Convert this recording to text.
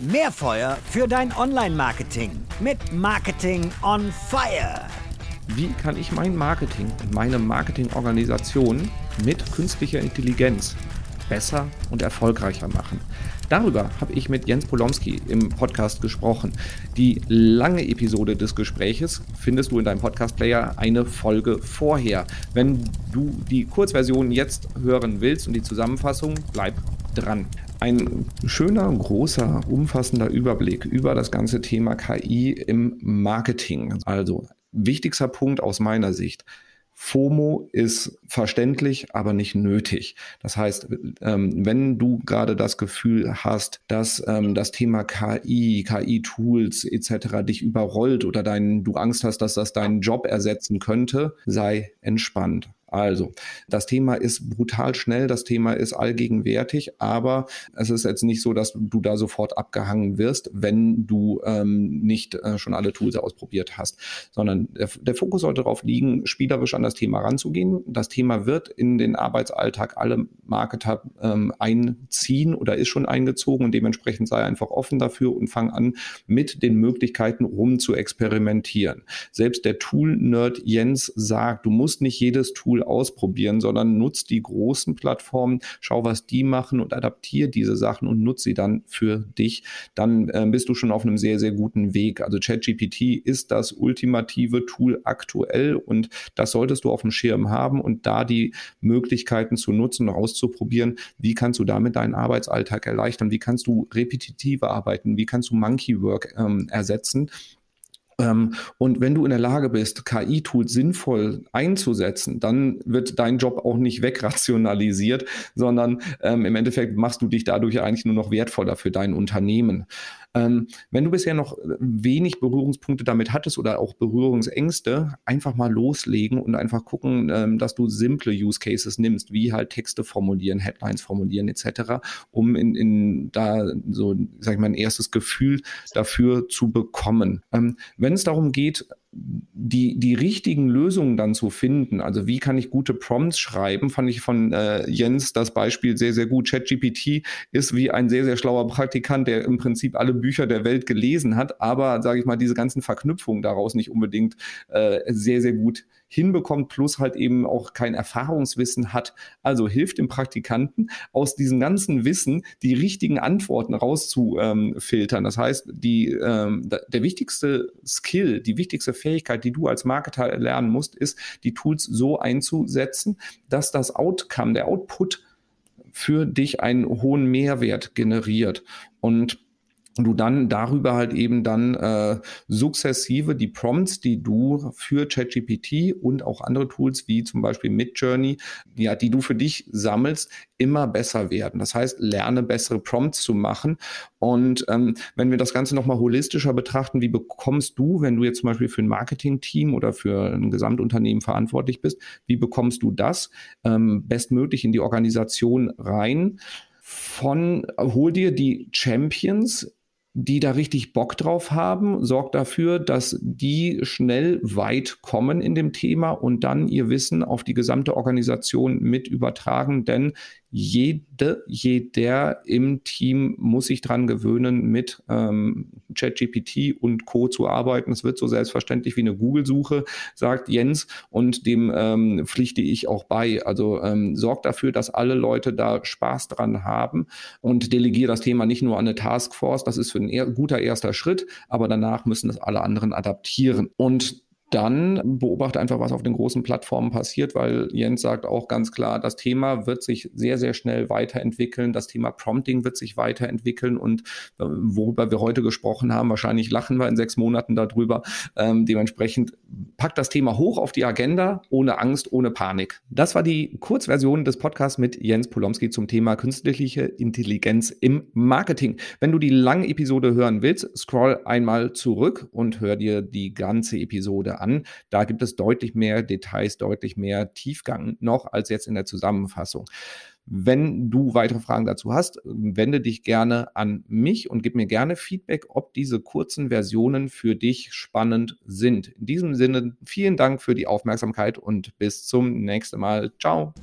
Mehr Feuer für dein Online-Marketing mit Marketing on Fire. Wie kann ich mein Marketing und meine Marketingorganisation mit künstlicher Intelligenz besser und erfolgreicher machen? Darüber habe ich mit Jens Polomski im Podcast gesprochen. Die lange Episode des Gespräches findest du in deinem Podcast-Player eine Folge vorher. Wenn du die Kurzversion jetzt hören willst und die Zusammenfassung, bleib dran. Ein schöner, großer, umfassender Überblick über das ganze Thema KI im Marketing. Also wichtigster Punkt aus meiner Sicht. FOMO ist verständlich, aber nicht nötig. Das heißt, ähm, wenn du gerade das Gefühl hast, dass ähm, das Thema KI, KI-Tools etc. dich überrollt oder dein, du Angst hast, dass das deinen Job ersetzen könnte, sei entspannt. Also, das Thema ist brutal schnell, das Thema ist allgegenwärtig, aber es ist jetzt nicht so, dass du da sofort abgehangen wirst, wenn du ähm, nicht äh, schon alle Tools ausprobiert hast, sondern der, der Fokus sollte darauf liegen, spielerisch an das Thema ranzugehen. Das Thema wird in den Arbeitsalltag alle Marketer ähm, einziehen oder ist schon eingezogen und dementsprechend sei einfach offen dafür und fang an, mit den Möglichkeiten rum zu experimentieren. Selbst der Tool-Nerd Jens sagt, du musst nicht jedes Tool Tool ausprobieren, sondern nutz die großen Plattformen, schau, was die machen und adaptiere diese Sachen und nutze sie dann für dich. Dann äh, bist du schon auf einem sehr, sehr guten Weg. Also ChatGPT ist das ultimative Tool aktuell und das solltest du auf dem Schirm haben und da die Möglichkeiten zu nutzen und auszuprobieren, wie kannst du damit deinen Arbeitsalltag erleichtern, wie kannst du repetitive arbeiten, wie kannst du Monkey Work ähm, ersetzen und wenn du in der Lage bist, KI-Tools sinnvoll einzusetzen, dann wird dein Job auch nicht wegrationalisiert, sondern ähm, im Endeffekt machst du dich dadurch eigentlich nur noch wertvoller für dein Unternehmen. Ähm, wenn du bisher noch wenig Berührungspunkte damit hattest oder auch Berührungsängste, einfach mal loslegen und einfach gucken, ähm, dass du simple Use Cases nimmst, wie halt Texte formulieren, Headlines formulieren etc., um in, in da so, sag ich mal, ein erstes Gefühl dafür zu bekommen. Ähm, wenn es darum geht, die, die richtigen Lösungen dann zu finden, also wie kann ich gute Prompts schreiben, fand ich von äh, Jens das Beispiel sehr, sehr gut. ChatGPT ist wie ein sehr, sehr schlauer Praktikant, der im Prinzip alle Bücher der Welt gelesen hat, aber, sage ich mal, diese ganzen Verknüpfungen daraus nicht unbedingt äh, sehr, sehr gut hinbekommt, plus halt eben auch kein Erfahrungswissen hat. Also hilft dem Praktikanten aus diesem ganzen Wissen die richtigen Antworten rauszufiltern. Das heißt, die, ähm, der wichtigste Skill, die wichtigste Fähigkeit, die du als Marketer lernen musst, ist, die Tools so einzusetzen, dass das Outcome, der Output für dich einen hohen Mehrwert generiert. Und und du dann darüber halt eben dann äh, sukzessive die Prompts, die du für ChatGPT und auch andere Tools wie zum Beispiel Midjourney, ja, die du für dich sammelst, immer besser werden. Das heißt, lerne bessere Prompts zu machen. Und ähm, wenn wir das Ganze nochmal holistischer betrachten, wie bekommst du, wenn du jetzt zum Beispiel für ein Marketing-Team oder für ein Gesamtunternehmen verantwortlich bist, wie bekommst du das ähm, bestmöglich in die Organisation rein? Von hol dir die Champions die da richtig Bock drauf haben, sorgt dafür, dass die schnell weit kommen in dem Thema und dann ihr Wissen auf die gesamte Organisation mit übertragen. Denn jede, jeder im Team muss sich dran gewöhnen, mit ähm, ChatGPT und Co. zu arbeiten. Es wird so selbstverständlich wie eine Google-Suche, sagt Jens, und dem ähm, pflichte ich auch bei. Also ähm, sorgt dafür, dass alle Leute da Spaß dran haben und delegiere das Thema nicht nur an eine Taskforce. Das ist für ein guter erster Schritt, aber danach müssen das alle anderen adaptieren. Und dann beobachte einfach, was auf den großen Plattformen passiert, weil Jens sagt auch ganz klar, das Thema wird sich sehr, sehr schnell weiterentwickeln. Das Thema Prompting wird sich weiterentwickeln und äh, worüber wir heute gesprochen haben, wahrscheinlich lachen wir in sechs Monaten darüber. Ähm, dementsprechend packt das Thema hoch auf die Agenda, ohne Angst, ohne Panik. Das war die Kurzversion des Podcasts mit Jens Polomski zum Thema künstliche Intelligenz im Marketing. Wenn du die lange Episode hören willst, scroll einmal zurück und hör dir die ganze Episode an. Da gibt es deutlich mehr Details, deutlich mehr Tiefgang noch als jetzt in der Zusammenfassung. Wenn du weitere Fragen dazu hast, wende dich gerne an mich und gib mir gerne Feedback, ob diese kurzen Versionen für dich spannend sind. In diesem Sinne, vielen Dank für die Aufmerksamkeit und bis zum nächsten Mal. Ciao.